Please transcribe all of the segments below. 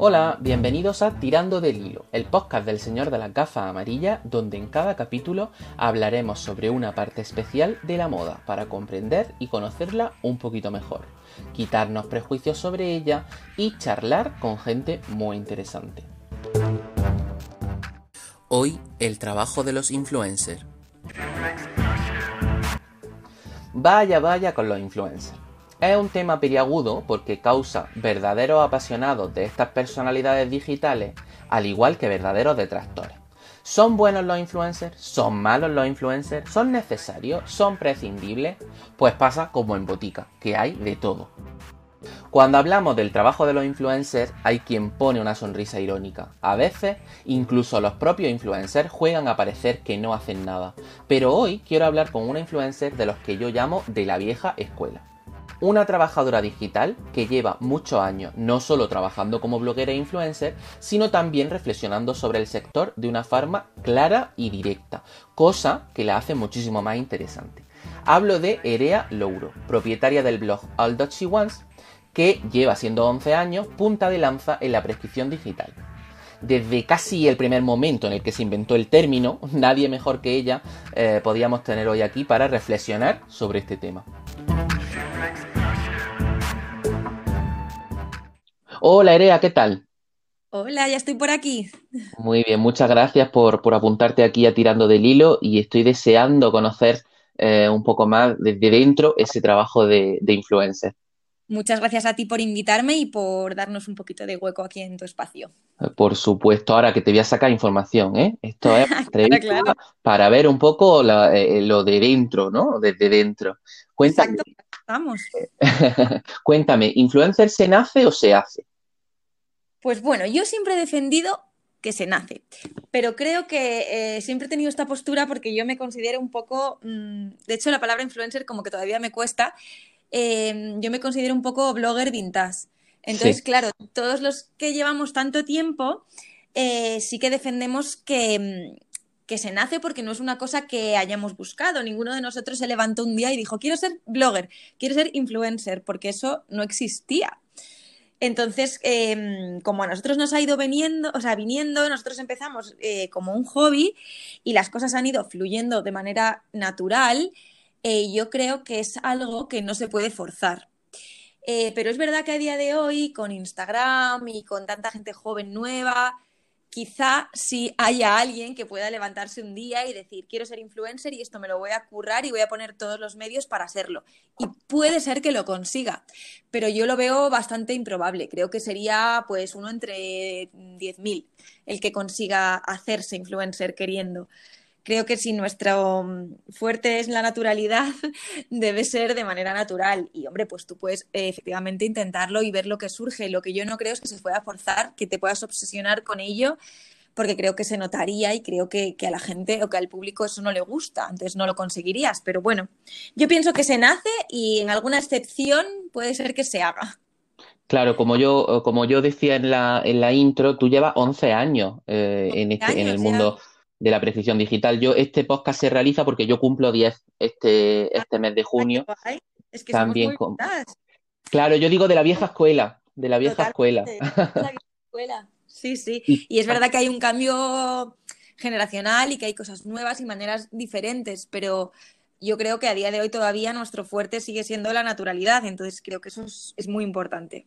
Hola, bienvenidos a Tirando del Hilo, el podcast del Señor de las Gafas Amarillas, donde en cada capítulo hablaremos sobre una parte especial de la moda para comprender y conocerla un poquito mejor, quitarnos prejuicios sobre ella y charlar con gente muy interesante. Hoy, el trabajo de los influencers. Vaya, vaya con los influencers. Es un tema periagudo porque causa verdaderos apasionados de estas personalidades digitales, al igual que verdaderos detractores. ¿Son buenos los influencers? ¿Son malos los influencers? ¿Son necesarios? ¿Son prescindibles? Pues pasa como en botica, que hay de todo. Cuando hablamos del trabajo de los influencers, hay quien pone una sonrisa irónica. A veces, incluso los propios influencers juegan a parecer que no hacen nada. Pero hoy quiero hablar con una influencer de los que yo llamo de la vieja escuela. Una trabajadora digital que lleva muchos años no solo trabajando como bloguera e influencer, sino también reflexionando sobre el sector de una forma clara y directa, cosa que la hace muchísimo más interesante. Hablo de Erea Louro, propietaria del blog All That She Wants, que lleva siendo 11 años punta de lanza en la prescripción digital. Desde casi el primer momento en el que se inventó el término, nadie mejor que ella eh, podíamos tener hoy aquí para reflexionar sobre este tema. Hola, Erea, ¿qué tal? Hola, ya estoy por aquí. Muy bien, muchas gracias por, apuntarte aquí a Tirando del Hilo y estoy deseando conocer eh, un poco más desde dentro ese trabajo de, influencer. Muchas gracias a ti por invitarme y por darnos un poquito de hueco aquí en tu espacio. Por supuesto, ahora que te voy a sacar información, ¿eh? Esto es para ver un poco eh, lo de dentro, ¿no? Desde dentro. Cuéntame. Cuéntame, ¿influencer se nace o se hace? Pues bueno, yo siempre he defendido que se nace, pero creo que eh, siempre he tenido esta postura porque yo me considero un poco, mm, de hecho la palabra influencer como que todavía me cuesta, em, yo me considero un poco blogger vintage. Entonces, claro, todos los que llevamos tanto tiempo, eh, sí que defendemos que, mm, que se nace porque no es una cosa que hayamos buscado. Ninguno de nosotros se levantó un día y dijo, quiero ser blogger, quiero ser influencer, porque eso no existía. Entonces, em, como a nosotros nos ha ido viniendo, o sea, viniendo, nosotros empezamos eh, como un hobby y las cosas han ido fluyendo de manera natural, eh, yo creo que es algo que no se puede forzar. Eh, pero es verdad que a día de hoy, con Instagram y con tanta gente joven nueva, quizá si haya alguien que pueda levantarse un día y decir, quiero ser influencer y esto me lo voy a currar y voy a poner todos los medios para hacerlo. Y puede ser que lo consiga, pero yo lo veo bastante improbable. Creo que sería pues uno entre 10.000 el que consiga hacerse influencer queriendo creo que si nuestro mm, fuerte es la naturalidad, debe ser de manera natural. Y hombre, pues tú puedes eh, efectivamente intentarlo y ver lo que surge. Lo que yo no creo es que se pueda forzar, que te puedas obsesionar con ello, porque creo que se notaría y creo que, a la gente o que al público eso no le gusta, entonces no lo conseguirías. Pero bueno, yo pienso que se nace y en alguna excepción puede ser que se haga. Claro, como yo, como yo decía en la, en la intro, tú llevas 11 años, eh, en, este, en el mundo de la precisión digital. Yo, este podcast se realiza porque yo cumplo 10 este, este mes de junio. Es que También con... Claro, yo digo de la vieja escuela, de la vieja escuela. escuela. Sí, sí. Y, es verdad que hay un cambio generacional y que hay cosas nuevas y maneras diferentes, pero yo creo que a día de hoy todavía nuestro fuerte sigue siendo la naturalidad, entonces creo que eso es muy importante.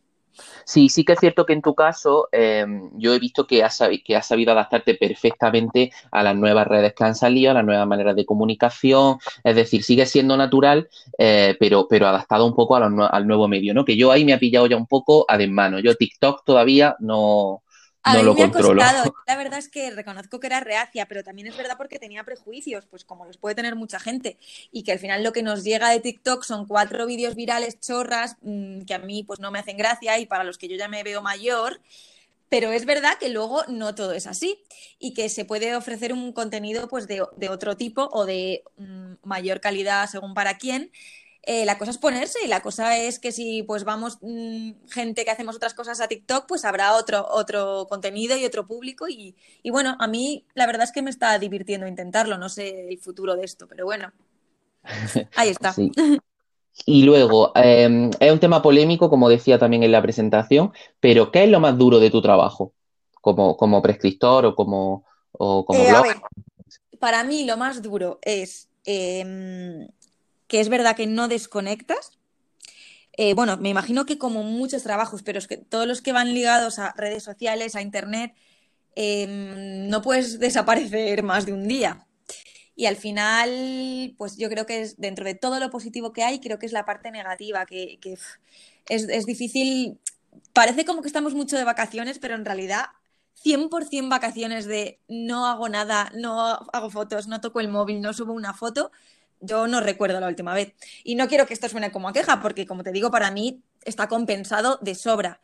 Sí, sí que es cierto que en tu caso em, yo he visto que has, que has sabido adaptarte perfectamente a las nuevas redes que han salido, a las nuevas maneras de comunicación, es decir, sigue siendo natural, eh, pero, pero adaptado un poco al nuevo medio, ¿no? Que yo ahí me ha pillado ya un poco a desmano. Yo TikTok todavía no, a mí me ha costado. La verdad es que reconozco que era reacia, pero también es verdad porque tenía prejuicios, pues como los puede tener mucha gente. Y que al final lo que nos llega de TikTok son cuatro vídeos virales chorras mm, que a mí pues no me hacen gracia y para los que yo ya me veo mayor. Pero es verdad que luego no todo es así y que se puede ofrecer un contenido pues de, otro tipo o de mm, mayor calidad según para quién eh, la cosa es ponerse y la cosa es que si pues vamos mm, gente que hacemos otras cosas a TikTok, pues habrá otro, otro contenido y otro público y, bueno, a mí la verdad es que me está divirtiendo intentarlo, no sé el futuro de esto, pero bueno, ahí está. Y luego, em, es un tema polémico, como decía también en la presentación, pero ¿qué es lo más duro de tu trabajo? Como, como prescriptor o como, o como Eh, a ver, para mí lo más duro es em, que es verdad que no desconectas. Eh, bueno, me imagino que como muchos trabajos, pero es que todos los que van ligados a redes sociales, a internet, em, no puedes desaparecer más de un día. Y al final, pues yo creo que es dentro de todo lo positivo que hay, creo que es la parte negativa, que, que, es, es difícil. Parece como que estamos mucho de vacaciones, pero en realidad 100% vacaciones de no hago nada, no hago fotos, no toco el móvil, no subo una foto. Yo no recuerdo la última vez. Y no quiero que esto suene como a queja, porque como te digo, para mí está compensado de sobra.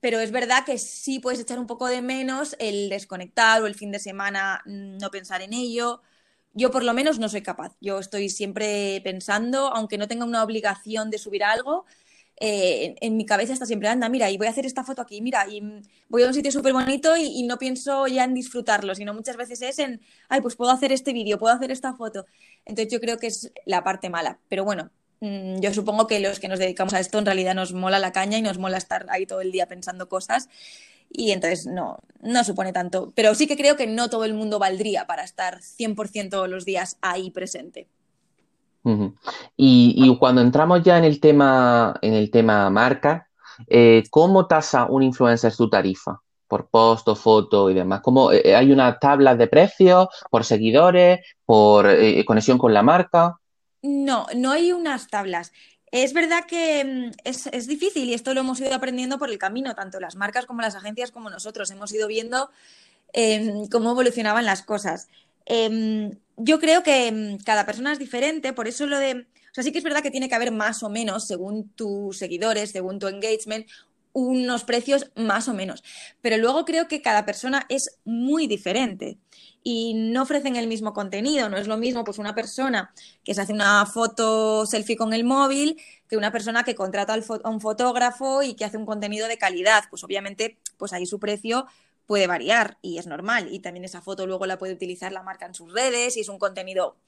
Pero es verdad que sí puedes echar un poco de menos el desconectar o el fin de semana mm, no pensar en ello. Yo por lo menos no soy capaz. Yo estoy siempre pensando, aunque no tenga una obligación de subir algo, eh, en, mi cabeza está siempre, anda, mira, y voy a hacer esta foto aquí, mira, y voy a un sitio súper bonito y, no pienso ya en disfrutarlo, sino muchas veces es en, ay, pues puedo hacer este vídeo, puedo hacer esta foto. Entonces yo creo que es la parte mala. Pero bueno, mm, yo supongo que los que nos dedicamos a esto en realidad nos mola la caña y nos mola estar ahí todo el día pensando cosas y entonces no, no supone tanto. Pero sí que creo que no todo el mundo valdría para estar 100% todos los días ahí presente. Y, cuando entramos ya en el tema, en el tema marca, eh, ¿cómo tasa un influencer su tarifa? Por post o foto y demás. ¿Cómo, eh, hay una tabla de precios por seguidores, por eh, conexión con la marca? No, no hay unas tablas. Es verdad que mm, es, es difícil y esto lo hemos ido aprendiendo por el camino, tanto las marcas como las agencias como nosotros. Hemos ido viendo eh, cómo evolucionaban las cosas. Eh, yo creo que mm, cada persona es diferente, por eso lo de... O sea, sí que es verdad que tiene que haber más o menos, según tus seguidores, según tu engagement, unos precios más o menos. Pero luego creo que cada persona es muy diferente y no ofrecen el mismo contenido. No es lo mismo pues una persona que se hace una foto selfie con el móvil que una persona que contrata a un fotógrafo y que hace un contenido de calidad. Pues obviamente, pues ahí su precio puede variar y es normal. Y también esa foto luego la puede utilizar la marca en sus redes y es un contenido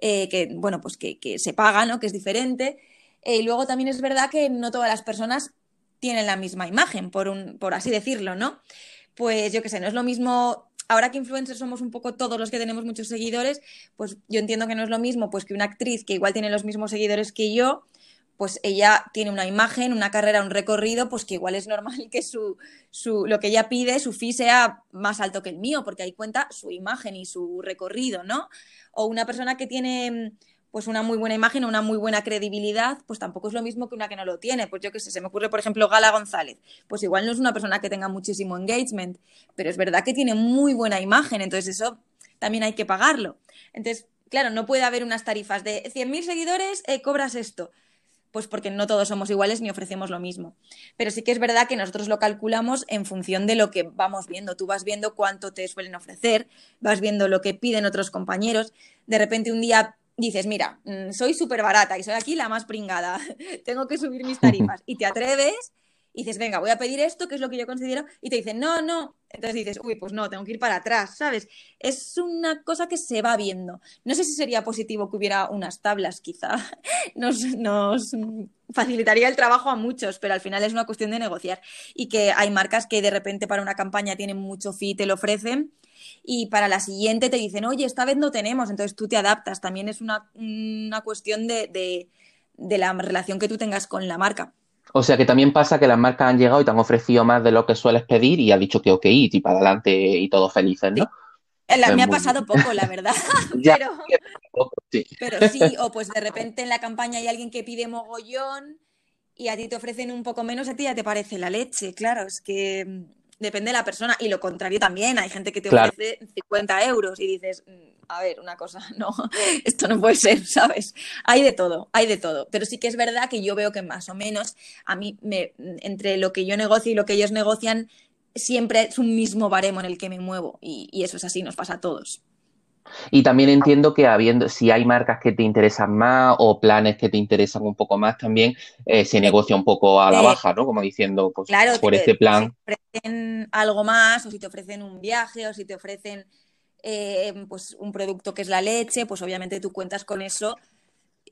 eh, que, bueno, pues que, que se paga, ¿no? Que es diferente. Eh, y luego también es verdad que no todas las personas tienen la misma imagen, por, un, por así decirlo, ¿no? Pues yo qué sé, no es lo mismo. Ahora que influencers somos un poco todos los que tenemos muchos seguidores, pues yo entiendo que no es lo mismo pues que una actriz que igual tiene los mismos seguidores que yo, pues ella tiene una imagen, una carrera, un recorrido, pues que igual es normal que su, su, lo que ella pide, su fee sea más alto que el mío, porque ahí cuenta su imagen y su recorrido, ¿no? O una persona que tiene pues una muy buena imagen una muy buena credibilidad, pues tampoco es lo mismo que una que no lo tiene. Pues yo qué sé, se me ocurre, por ejemplo, Gala González. Pues igual no es una persona que tenga muchísimo engagement, pero es verdad que tiene muy buena imagen, entonces eso también hay que pagarlo. Entonces, claro, no puede haber unas tarifas de 100.000 seguidores, eh, cobras esto. Pues porque no todos somos iguales ni ofrecemos lo mismo. Pero sí que es verdad que nosotros lo calculamos en función de lo que vamos viendo. Tú vas viendo cuánto te suelen ofrecer, vas viendo lo que piden otros compañeros. De repente un día dices, mira, mm, soy súper barata y soy aquí la más pringada, tengo que subir mis tarifas. Y te atreves y dices, venga, voy a pedir esto, que es lo que yo considero, y te dicen, no, no. Entonces dices, uy, pues no, tengo que ir para atrás, ¿sabes? Es una cosa que se va viendo. No sé si sería positivo que hubiera unas tablas, quizá. Nos, nos facilitaría el trabajo a muchos, pero al final es una cuestión de negociar. Y que hay marcas que de repente para una campaña tienen mucho fee, te lo ofrecen, y para la siguiente te dicen, oye, esta vez no tenemos, entonces tú te adaptas. También es una, una cuestión de, de, de la relación que tú tengas con la marca. O sea que también pasa que las marcas han llegado y te han ofrecido más de lo que sueles pedir y has dicho que ok, y para adelante y todos felices, Sí. ¿no? La- Pues me ha pasado poco, la verdad, Ya, pero, sí. pero sí, o pues de repente en la campaña hay alguien que pide mogollón y a ti te ofrecen un poco menos, a ti ya te parece la leche, claro, es que depende de la persona y lo contrario también, hay gente que te Claro. ofrece 50 euros y dices, mm, a ver, una cosa, no, esto no puede ser, ¿sabes? Hay de todo, hay de todo, pero sí que es verdad que yo veo que más o menos a mí, me, entre lo que yo negocio y lo que ellos negocian, siempre es un mismo baremo en el que me muevo y, y eso es así, nos pasa a todos. Y también entiendo que habiendo, si hay marcas que te interesan más o planes que te interesan un poco más, también eh, se negocia un poco a la baja, ¿no? Como diciendo, pues Claro, por te- este si plan. te ofrecen algo más, o si te ofrecen un viaje, o si te ofrecen eh, pues un producto que es la leche, pues obviamente tú cuentas con eso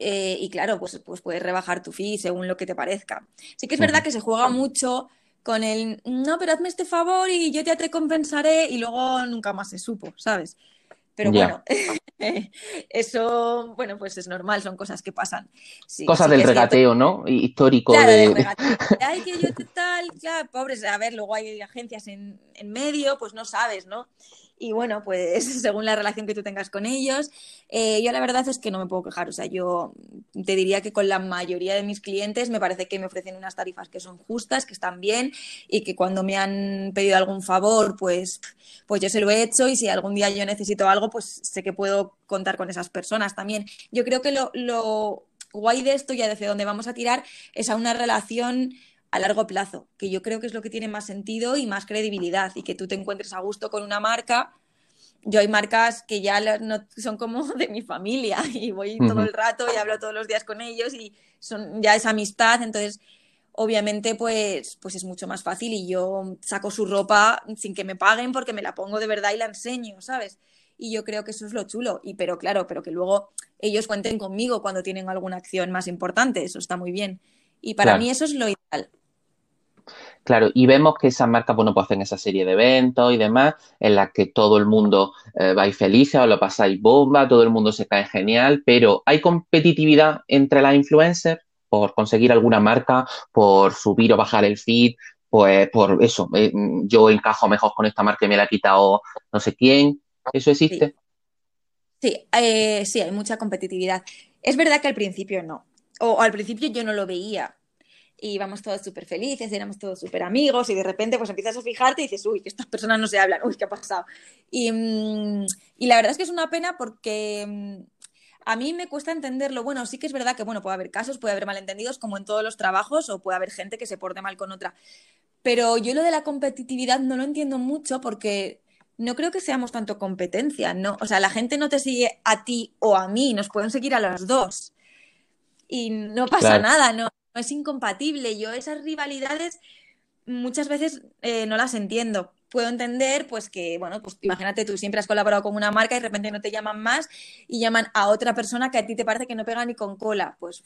Eh, y claro, pues, pues puedes rebajar tu fee según lo que te parezca. Sí que es verdad que se juega mucho con el, no, pero hazme este favor y yo ya te compensaré y luego nunca más se supo, ¿sabes? Pero bueno, eso, bueno, pues es normal, son cosas que pasan. cosas del regateo, ¿no? Histórico claro, de... regateo. Ay, que yo tal, claro, pobres, a ver, luego hay agencias en, en medio, pues no sabes, ¿no? Y bueno, pues según la relación que tú tengas con ellos, eh, yo la verdad es que no me puedo quejar. O sea, yo te diría que con la mayoría de mis clientes me parece que me ofrecen unas tarifas que son justas, que están bien y que cuando me han pedido algún favor, pues, pues yo se lo he hecho y si algún día yo necesito algo, pues sé que puedo contar con esas personas también. Yo creo que lo, lo guay de esto, ya desde donde vamos a tirar, es a una relación a largo plazo, que yo creo que es lo que tiene más sentido y más credibilidad y que tú te encuentres a gusto con una marca. Yo hay marcas que ya no, son como de mi familia y voy todo el rato y hablo todos los días con ellos y son ya es amistad, entonces obviamente pues, pues es mucho más fácil y yo saco su ropa sin que me paguen porque me la pongo de verdad y la enseño, ¿sabes? Y yo creo que eso es lo chulo, y pero claro, pero que luego ellos cuenten conmigo cuando tienen alguna acción más importante, eso está muy bien. Y para mí eso es lo ideal. Claro, y vemos que esas marcas, bueno, pues hacen esa serie de eventos y demás, en las que todo el mundo eh, vais felices, os lo pasáis bomba, todo el mundo se cae genial, pero ¿hay competitividad entre las influencers por conseguir alguna marca, por subir o bajar el feed? Pues por eso, eh, yo encajo mejor con esta marca y me la ha quitado no sé quién. ¿Eso existe? Sí, eh, sí, hay mucha competitividad. Es verdad que al principio no, o al principio yo no lo veía, y íbamos todos súper felices, éramos todos súper amigos y de repente pues empiezas a fijarte y dices, uy, que estas personas no se hablan, uy, ¿qué ha pasado? Y, mm, y la verdad es que es una pena porque mm, a mí me cuesta entenderlo. Bueno, sí que es verdad que bueno, puede haber casos, puede haber malentendidos como en todos los trabajos o puede haber gente que se porte mal con otra. Pero yo lo de la competitividad no lo entiendo mucho porque no creo que seamos tanto competencia, ¿no? O sea, la gente no te sigue a ti o a mí, nos pueden seguir a los dos. Y no pasa nada, ¿no? es incompatible. Yo esas rivalidades muchas veces eh, no las entiendo. Puedo entender, pues que, bueno, pues imagínate, tú siempre has colaborado con una marca y de repente no te llaman más y llaman a otra persona que a ti te parece que no pega ni con cola. Pues,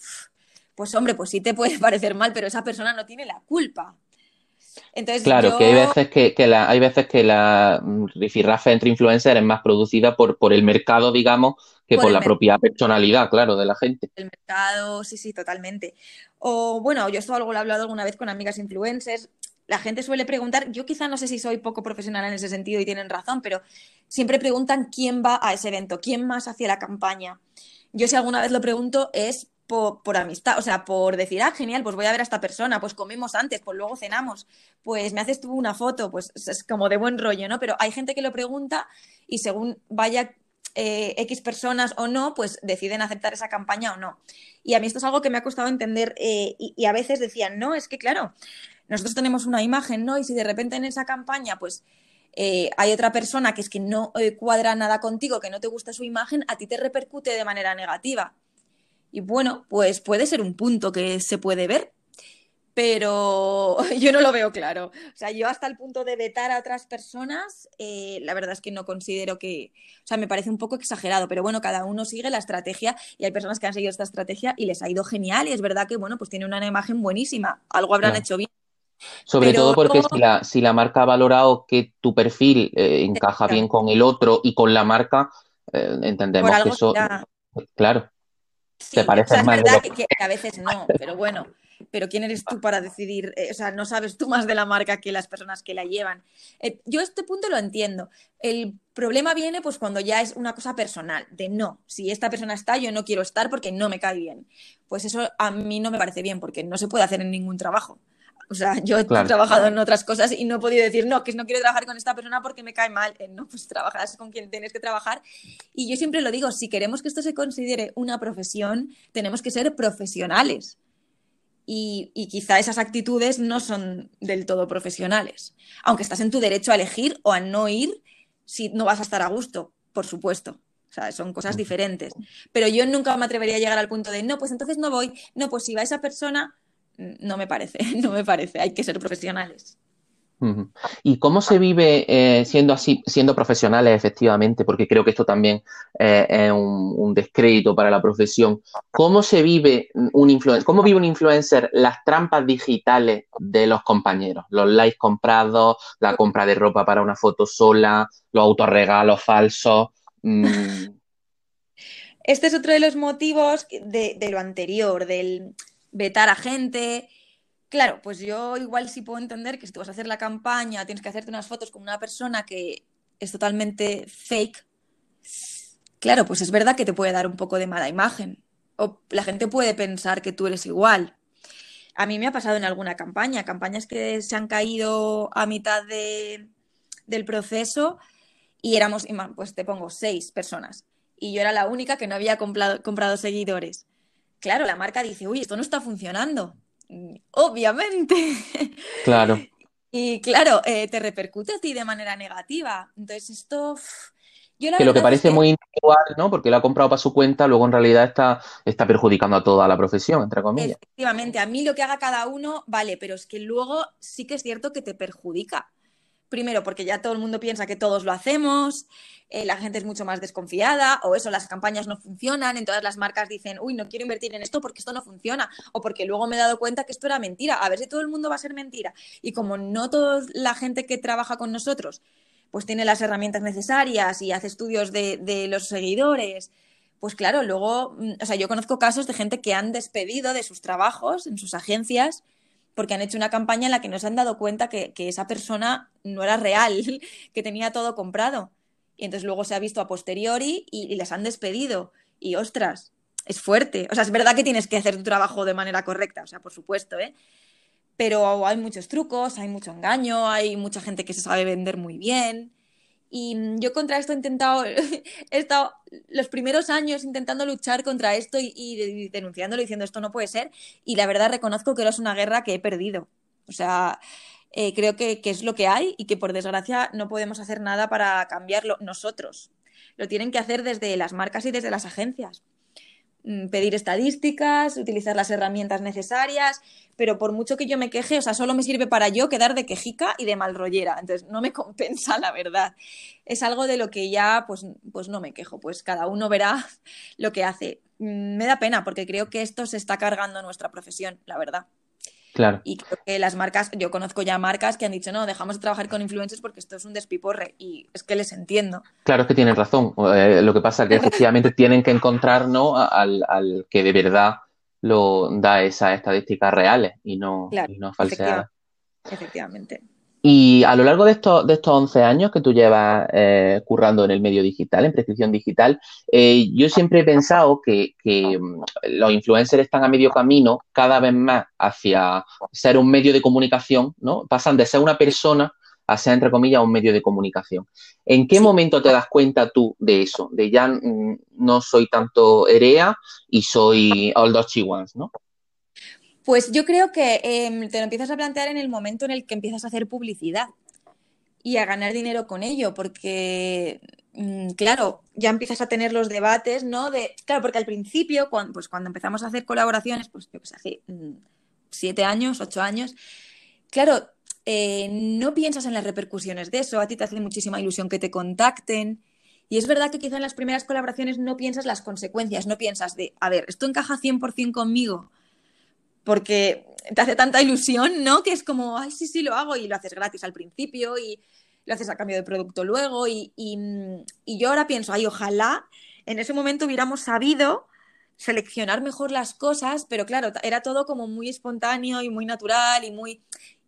pues hombre, pues sí te puede parecer mal, pero esa persona no tiene la culpa. Entonces, claro, que hay veces que, la, hay veces que la rifirrafe entre influencers es más producida por, por el mercado, digamos, que por, la propia personalidad, claro, de la gente. El mercado, sí, sí, totalmente. O bueno, yo esto algo lo he hablado alguna vez con amigas influencers. La gente suele preguntar, yo quizá no sé si soy poco profesional en ese sentido y tienen razón, pero siempre preguntan quién va a ese evento, quién más hacia la campaña. Yo si alguna vez lo pregunto es por, amistad, o sea, por decir, ah, genial, pues voy a ver a esta persona, pues comemos antes, pues luego cenamos, pues me haces tú una foto, pues es como de buen rollo, ¿no? Pero hay gente que lo pregunta y según vaya eh, X personas o no, pues deciden aceptar esa campaña o no. Y a mí esto es algo que me ha costado entender eh, y, a veces decían, no, es que claro, nosotros tenemos una imagen, ¿no? Y si de repente en esa campaña, pues eh, hay otra persona que es que no cuadra nada contigo, que no te gusta su imagen, a ti te repercute de manera negativa. Y bueno, pues puede ser un punto que se puede ver, pero yo no lo veo claro. O sea, yo hasta el punto de vetar a otras personas, eh, la verdad es que no considero que, o sea, me parece un poco exagerado, pero bueno, cada uno sigue la estrategia y hay personas que han seguido esta estrategia y les ha ido genial y es verdad que, bueno, pues tiene una imagen buenísima, algo habrán hecho bien. Sobre todo porque si, la, si la marca ha valorado que tu perfil eh, encaja bien con el otro y con la marca, eh, entendemos que eso... Claro. Sí, parece es verdad que, a veces no, pero bueno, pero ¿quién eres tú para decidir? Eh, o sea, no sabes tú más de la marca que las personas que la llevan. Eh, yo este punto lo entiendo. El problema viene pues cuando ya es una cosa personal, de no, si esta persona está, yo no quiero estar porque no me cae bien. Pues eso a mí no me parece bien porque no se puede hacer en ningún trabajo. O sea, yo he trabajado en otras cosas y no he podido decir, no, que no quiero trabajar con esta persona porque me cae mal. Eh, no, pues trabajas con quien tienes que trabajar. Y yo siempre lo digo, si queremos que esto se considere una profesión, tenemos que ser profesionales. Y, y, quizá esas actitudes no son del todo profesionales. Aunque estás en tu derecho a elegir o a no ir si no vas a estar a gusto, por supuesto. O sea, son cosas diferentes. Pero yo nunca me atrevería a llegar al punto de, no, pues entonces no voy. No, pues si va esa persona, no me parece, no me parece, hay que ser profesionales. ¿Y cómo se vive eh, siendo así, siendo profesionales efectivamente? Porque creo que esto también eh, es un, descrédito para la profesión. ¿Cómo se vive un influencer? ¿Cómo vive un influencer las trampas digitales de los compañeros? Los likes comprados, la compra de ropa para una foto sola, los autorregalos falsos. Mm. Este es otro de los motivos de, de lo anterior, del vetar a gente, Claro, pues yo igual sí puedo entender que si tú vas a hacer la campaña, tienes que hacerte unas fotos con una persona que es totalmente fake. Claro, pues es verdad que te puede dar un poco de mala imagen. O la gente puede pensar que tú eres igual. A mí me ha pasado en alguna campaña, campañas que se han caído a mitad del proceso y éramos, pues te pongo, seis personas. Y yo era la única que no había comprado seguidores. Claro, la marca dice, uy, esto no está funcionando obviamente. Claro. Y claro, eh, te repercute a ti de manera negativa. Entonces, esto. que lo que parece muy individual, ¿no? Porque lo ha comprado para su cuenta, luego en realidad está, está perjudicando a toda la profesión, entre comillas. Efectivamente, a mí lo que haga cada uno, vale, pero es que luego sí que es cierto que te perjudica. Primero, porque ya todo el mundo piensa que todos lo hacemos, eh, la gente es mucho más desconfiada, o eso, las campañas no funcionan, en todas las marcas dicen, uy, no quiero invertir en esto porque esto no funciona, o porque luego me he dado cuenta que esto era mentira, a ver si todo el mundo va a ser mentira. Y como no toda la gente que trabaja con nosotros pues tiene las herramientas necesarias y hace estudios de, de los seguidores, pues claro, luego, mm, o sea, yo conozco casos de gente que han despedido de sus trabajos en sus agencias porque han hecho una campaña en la que no se han dado cuenta que, esa persona no era real, que tenía todo comprado. Y entonces luego se ha visto a posteriori y, les han despedido. Y ostras, es fuerte. O sea, es verdad que tienes que hacer tu trabajo de manera correcta, o sea, por supuesto, ¿eh? Pero hay muchos trucos, hay mucho engaño, hay mucha gente que se sabe vender muy bien. Y mm, yo contra esto he intentado, he estado los primeros años intentando luchar contra esto y, denunciándolo, diciendo esto no puede ser. Y la verdad reconozco que era una guerra que he perdido. O sea, eh, creo que, que, es lo que hay y que por desgracia no podemos hacer nada para cambiarlo nosotros. Lo tienen que hacer desde las marcas y desde las agencias. Mm, pedir estadísticas, utilizar las herramientas necesarias, pero por mucho que yo me queje, o sea, solo me sirve para yo quedar de quejica y de malrollera, entonces no me compensa la verdad. Es algo de lo que ya pues, pues no me quejo, pues cada uno verá lo que hace. Mm, me da pena porque creo que esto se está cargando nuestra profesión, la verdad. Claro. Y creo que las marcas, yo conozco ya marcas que han dicho, no, dejamos de trabajar con influencers porque esto es un despiporre. Y es que les entiendo. Claro, es que tienen razón. Eh, lo que pasa es que efectivamente tienen que encontrar ¿no? al, al, que de verdad lo da esas estadísticas reales y no, y no falseadas. efectivamente. Y a lo largo de estos, de estos 11 años que tú llevas eh, currando en el medio digital, en prescripción digital, eh, yo siempre he pensado que, mm, los influencers están a medio camino cada vez más hacia ser un medio de comunicación, ¿no? Pasan de ser una persona a ser, entre comillas, un medio de comunicación. ¿En qué momento te das cuenta tú de eso? De ya mm, no soy tanto Erea y soy All Dutch Ones, ¿no? Pues yo creo que em, te lo empiezas a plantear en el momento en el que empiezas a hacer publicidad y a ganar dinero con ello, porque, mm, claro, ya empiezas a tener los debates, ¿no? De, claro, porque al principio, cuando, pues cuando empezamos a hacer colaboraciones, pues yo que sé, hace mm, siete años, ocho años, claro, eh, no piensas en las repercusiones de eso, a ti te hace muchísima ilusión que te contacten. Y es verdad que quizá en las primeras colaboraciones no piensas las consecuencias, no piensas de, a ver, esto encaja 100% conmigo, porque te hace tanta ilusión, ¿no? Que es como, ay, sí, sí, lo hago y lo haces gratis al principio y lo haces a cambio de producto luego y, y, yo ahora pienso, ay, ojalá en ese momento hubiéramos sabido seleccionar mejor las cosas, pero claro, era todo como muy espontáneo y muy natural y muy...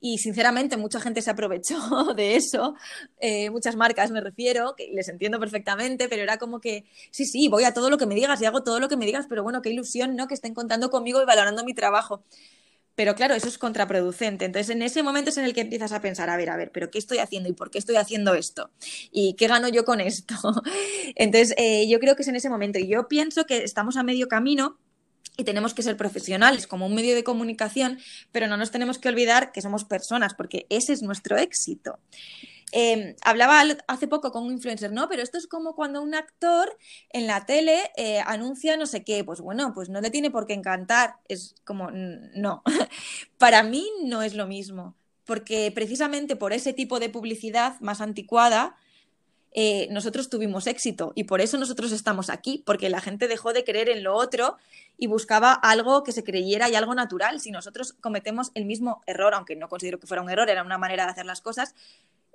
Y sinceramente mucha gente se aprovechó de eso, eh, muchas marcas me refiero, que les entiendo perfectamente, pero era como que, sí, sí, voy a todo lo que me digas y hago todo lo que me digas, pero bueno, qué ilusión, ¿no? Que estén contando conmigo y valorando mi trabajo. Pero claro, eso es contraproducente. Entonces, en ese momento es en el que empiezas a pensar, a ver, a ver, pero ¿qué estoy haciendo y por qué estoy haciendo esto? ¿Y qué gano yo con esto? Entonces, eh, yo creo que es en ese momento. Y yo pienso que estamos a medio camino y tenemos que ser profesionales como un medio de comunicación, pero no nos tenemos que olvidar que somos personas, porque ese es nuestro éxito. Em, hablaba hace poco con un influencer, ¿no? Pero esto es como cuando un actor en la tele eh, anuncia no sé qué, pues bueno, pues no le tiene por qué encantar, es como, no, para mí no es lo mismo. porque precisamente por ese tipo de publicidad más anticuada, eh, nosotros tuvimos éxito y por eso nosotros estamos aquí, porque la gente dejó de creer en lo otro y buscaba algo que se creyera y algo natural. Si nosotros cometemos el mismo error, aunque no considero que fuera un error, era una manera de hacer las cosas,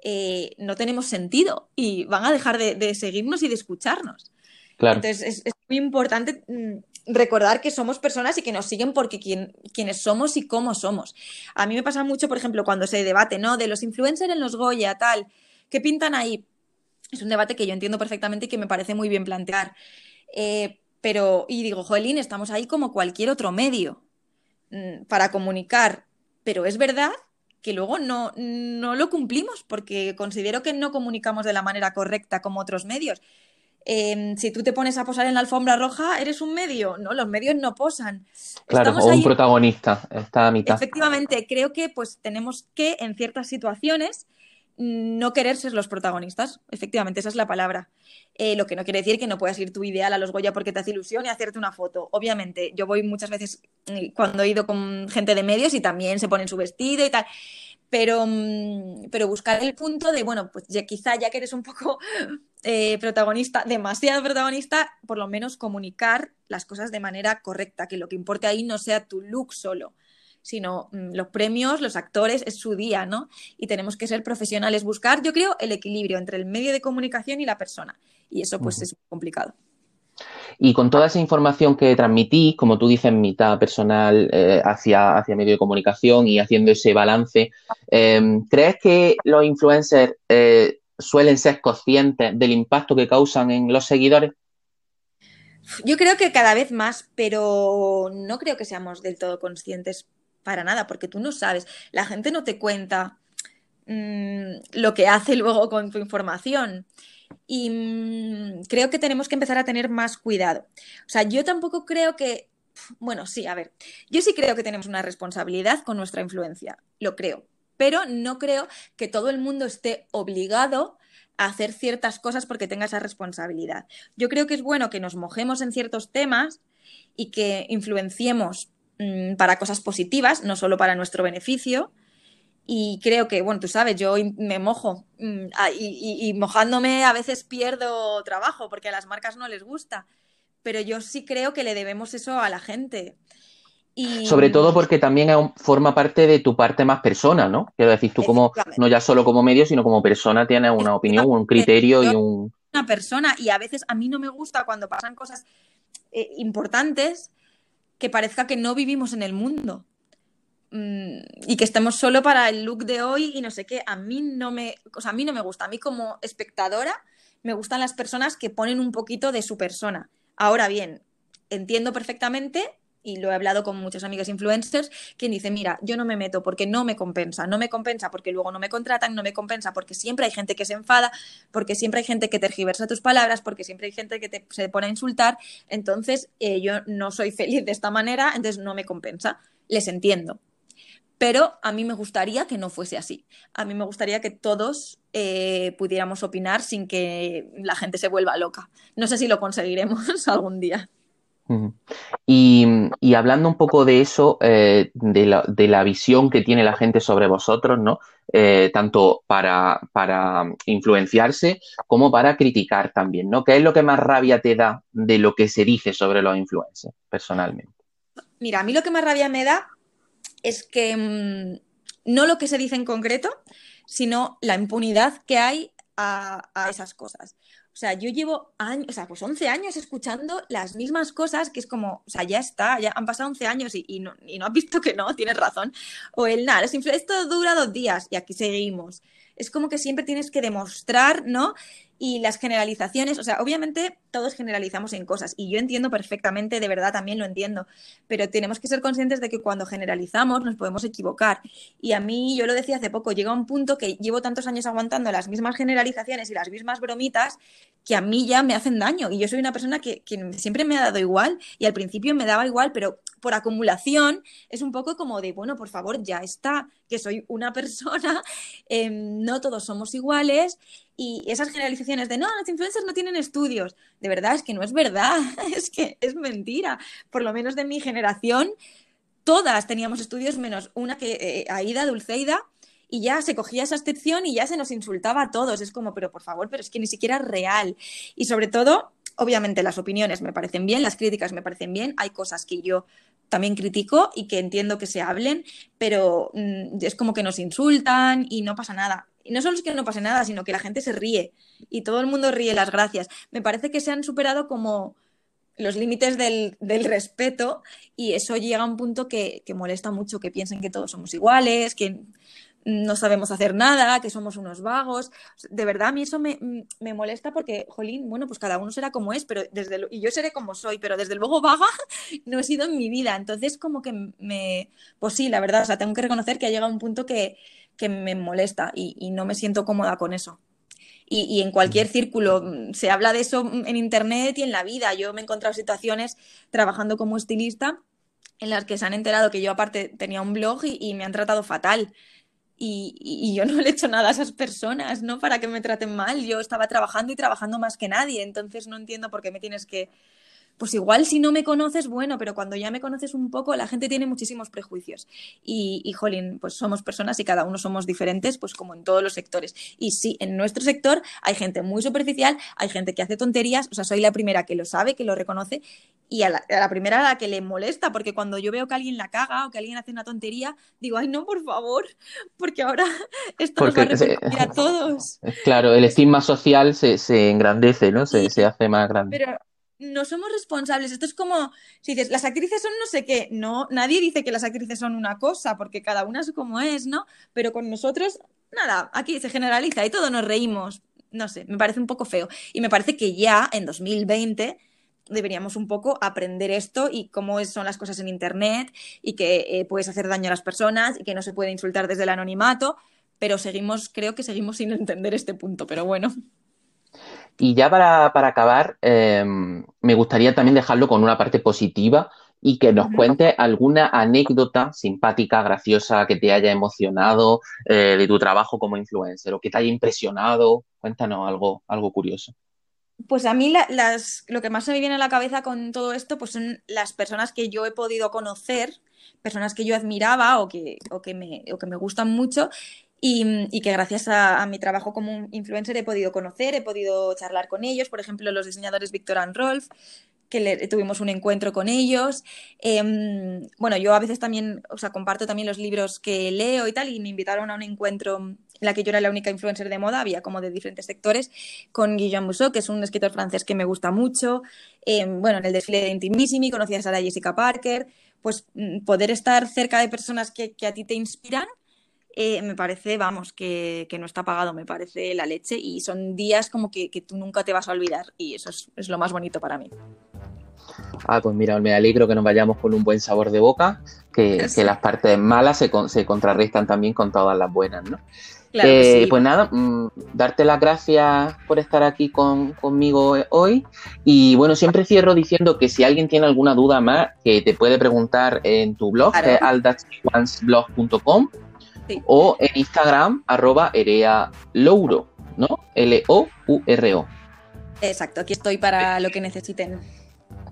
eh, no tenemos sentido y van a dejar de, seguirnos y de escucharnos. Entonces es, es, muy importante mm, recordar que somos personas y que nos siguen porque quienes somos y cómo somos. A mí me pasa mucho, por ejemplo, cuando se debate, ¿no? De los influencers en los Goya, tal, ¿qué pintan ahí? Es un debate que yo entiendo perfectamente y que me parece muy bien plantear. Eh, pero, y digo, Joelín, estamos ahí como cualquier otro medio mm, para comunicar, pero es verdad que luego no, no lo cumplimos porque considero que no comunicamos de la manera correcta como otros medios. Em, si tú te pones a posar en la alfombra roja, eres un medio. No, los medios no posan. Claro, o un protagonista, está a mitad. Efectivamente, creo que pues tenemos que, en ciertas situaciones, no querer ser los protagonistas. Efectivamente, esa es la palabra. Eh, lo que no quiere decir que no puedas ir tu ideal a los Goya porque te hace ilusión y hacerte una foto. Obviamente, yo voy muchas veces mm, cuando he ido con gente de medios y también se ponen su vestido y tal pero, mm, pero buscar el punto de, bueno, pues ya, quizá ya que eres un poco eh, protagonista, demasiado protagonista, por lo menos comunicar las cosas de manera correcta, que lo que importe ahí no sea tu look solo, sino mm, los premios, los actores, es su día, ¿no? Y tenemos que ser profesionales, buscar, yo creo, el equilibrio entre el medio de comunicación y la persona. Y eso pues es complicado. Y con toda esa información que transmitís, como tú dices, mitad personal eh, hacia, hacia medio de comunicación y haciendo ese balance, em, ¿crees que los influencers eh, suelen ser conscientes del impacto que causan en los seguidores? Yo creo que cada vez más, pero no creo que seamos del todo conscientes para nada, porque tú no sabes, la gente no te cuenta mm, lo que hace luego con tu información y mm, creo que tenemos que empezar a tener más cuidado. O sea, yo tampoco creo que, bueno, sí, a ver, yo sí creo que tenemos una responsabilidad con nuestra influencia, lo creo, pero no creo que todo el mundo esté obligado a hacer ciertas cosas porque tenga esa responsabilidad. Yo creo que es bueno que nos mojemos en ciertos temas y que influenciemos mm, para cosas positivas, no solo para nuestro beneficio, y creo que, bueno, tú sabes, yo me mojo mm, y, mojándome a veces pierdo trabajo porque a las marcas no les gusta, pero yo sí creo que le debemos eso a la gente. Y... Sobre todo porque también forma parte de tu parte más persona, ¿no? Quiero decir, tú como, no ya solo como medio, sino como persona tienes una opinión, un criterio y un... Una persona, y a veces a mí no me gusta cuando pasan cosas eh, importantes que parezca que no vivimos en el mundo. Mm, y que estemos solo para el look de hoy y no sé qué, a mí no me, o sea, a mí no me gusta. A mí como espectadora me gustan las personas que ponen un poquito de su persona. Ahora bien, entiendo perfectamente y lo he hablado con muchos amigos influencers, quien dice, mira, yo no me meto porque no me compensa, no me compensa porque luego no me contratan, no me compensa porque siempre hay gente que se enfada, porque siempre hay gente que tergiversa tus palabras, porque siempre hay gente que te, se pone a insultar, entonces eh, yo no soy feliz de esta manera, entonces no me compensa. Les entiendo, pero a mí me gustaría que no fuese así. A mí me gustaría que todos eh, pudiéramos opinar sin que la gente se vuelva loca. No sé si lo conseguiremos algún día. Y, hablando un poco de eso, eh, de, la, visión que tiene la gente sobre vosotros, ¿no? Eh, tanto para, para, influenciarse como para criticar también, ¿no? ¿Qué es lo que más rabia te da de lo que se dice sobre los influencers, personalmente? Mira, a mí lo que más rabia me da es que mm, no lo que se dice en concreto, sino la impunidad que hay a, esas cosas. O sea, yo llevo años, o sea, pues 11 años escuchando las mismas cosas, que es como, o sea, ya está, ya han pasado 11 años y, no, y no, has visto que no, tienes razón. O el nada, esto dura dos días y aquí seguimos. Es como que siempre tienes que demostrar, ¿no? y las generalizaciones, o sea, obviamente todos generalizamos en cosas y yo entiendo perfectamente, de verdad también lo entiendo, pero tenemos que ser conscientes de que cuando generalizamos nos podemos equivocar. Y a mí, yo lo decía hace poco, llega un punto que llevo tantos años aguantando las mismas generalizaciones y las mismas bromitas que a mí ya me hacen daño. Y yo soy una persona que, siempre me ha dado igual y al principio me daba igual, pero por acumulación es un poco como de, bueno, por favor, ya está, que soy una persona, em, todos somos iguales y esas generalizaciones de no, los influencers no tienen estudios, de verdad es que no es verdad, es que es mentira. Por lo menos de mi generación, todas teníamos estudios menos una que eh, Aida, Dulceida, y ya se cogía esa excepción y ya se nos insultaba a todos. Es como, pero por favor, pero es que ni siquiera es real. Y sobre todo, obviamente las opiniones me parecen bien, las críticas me parecen bien, hay cosas que yo también critico y que entiendo que se hablen, pero mm, es como que nos insultan y no pasa nada. Y no solo es que no pase nada, sino que la gente se ríe y todo el mundo ríe las gracias. Me parece que se han superado como los límites del, respeto y eso llega a un punto que, que, molesta mucho, que piensen que todos somos iguales, que no sabemos hacer nada, que somos unos vagos. De verdad, a mí eso me, molesta porque, jolín, bueno, pues cada uno será como es, pero desde y yo seré como soy, pero desde luego vaga no he sido en mi vida. Entonces, como que me, pues sí, la verdad, o sea, tengo que reconocer que ha llegado un punto que, me molesta y, no me siento cómoda con eso. Y, y, en cualquier círculo mm, se habla de eso en internet y en la vida. Yo me he encontrado situaciones trabajando como estilista en las que se han enterado que yo aparte tenía un blog y me han tratado fatal. Y, yo no le he hecho nada a esas personas, ¿no? Para que me traten mal. Yo estaba trabajando y trabajando más que nadie, entonces no entiendo por qué me tienes que... Pues igual si no me conoces, bueno, pero cuando ya me conoces un poco, la gente tiene muchísimos prejuicios. Y, y jolín, pues somos personas y cada uno somos diferentes, pues como en todos los sectores. Y sí, en nuestro sector hay gente muy superficial, hay gente que hace tonterías, o sea, soy la primera que lo sabe, que lo reconoce, y a la, primera a la que le molesta, porque cuando yo veo que alguien la caga o que alguien hace una tontería, digo, ay, no, por favor, porque ahora esto nos va a a todos. Claro, el estigma social se, se engrandece, ¿no? Se, se, hace más grande. Pero no somos responsables. Esto es como si dices, las actrices son no sé qué. No, nadie dice que las actrices son una cosa, porque cada una es como es, ¿no? Pero con nosotros, nada, aquí se generaliza y todos nos reímos. No sé, me parece un poco feo. Y me parece que ya en 2020 deberíamos un poco aprender esto y cómo son las cosas en Internet y que eh, puedes hacer daño a las personas y que no se puede insultar desde el anonimato, pero seguimos, creo que seguimos sin entender este punto, pero bueno. Y ya para, acabar, em, me gustaría también dejarlo con una parte positiva y que nos cuente alguna anécdota simpática, graciosa, que te haya emocionado eh, de tu trabajo como influencer o que te haya impresionado. Cuéntanos algo, algo curioso. Pues a mí las, lo que más me viene a la cabeza con todo esto pues son las personas que yo he podido conocer, personas que yo admiraba o que, o que, me, o que me gustan mucho y, y que gracias a, mi trabajo como influencer he podido conocer, he podido charlar con ellos, por ejemplo los diseñadores Victor and Rolf, que tuvimos un encuentro con ellos. Em, bueno, yo a veces también, o sea, comparto también los libros que leo y tal, y me invitaron a un encuentro en la que yo era la única influencer de moda, había como de diferentes sectores, con Guillaume Musso, que es un escritor francés que me gusta mucho. Em, bueno, en el desfile de Intimissimi conocí a Sarah Jessica Parker. Pues mm, poder estar cerca de personas que, a ti te inspiran eh, me parece, vamos, que, no está pagado, me parece la leche y son días como que, tú nunca te vas a olvidar y eso es lo más bonito para mí. Ah, pues mira, me alegro que nos vayamos con un buen sabor de boca, que, las partes malas se, se, contrarrestan también con todas las buenas, ¿no? Eh, pues nada, mm, darte las gracias por estar aquí conmigo hoy. Y bueno, siempre cierro diciendo que si alguien tiene alguna duda más, que te puede preguntar en tu blog, que es o en Instagram, arroba erea louro, ¿no? L-O-U-R-O. Exacto, aquí estoy para lo que necesiten.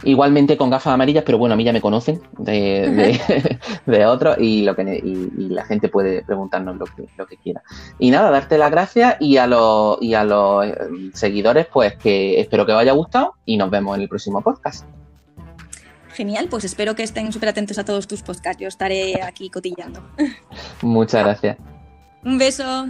Igualmente con gafas amarillas, pero bueno, a mí ya me conocen de, de, otros y, lo que, y, la gente puede preguntarnos lo que, lo que quiera. Y nada, darte las gracias y a los, y a los eh, seguidores, pues que espero que os haya gustado y nos vemos en el próximo podcast. Genial, pues espero que estén súper atentos a todos tus podcasts. Yo estaré aquí cotillando. Muchas gracias. Un beso.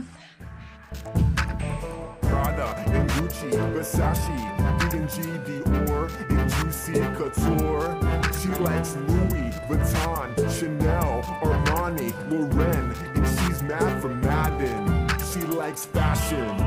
Juicy Couture. She likes Louis Vuitton, Chanel, Armani, Loren, and she's mad for Madden. She likes fashion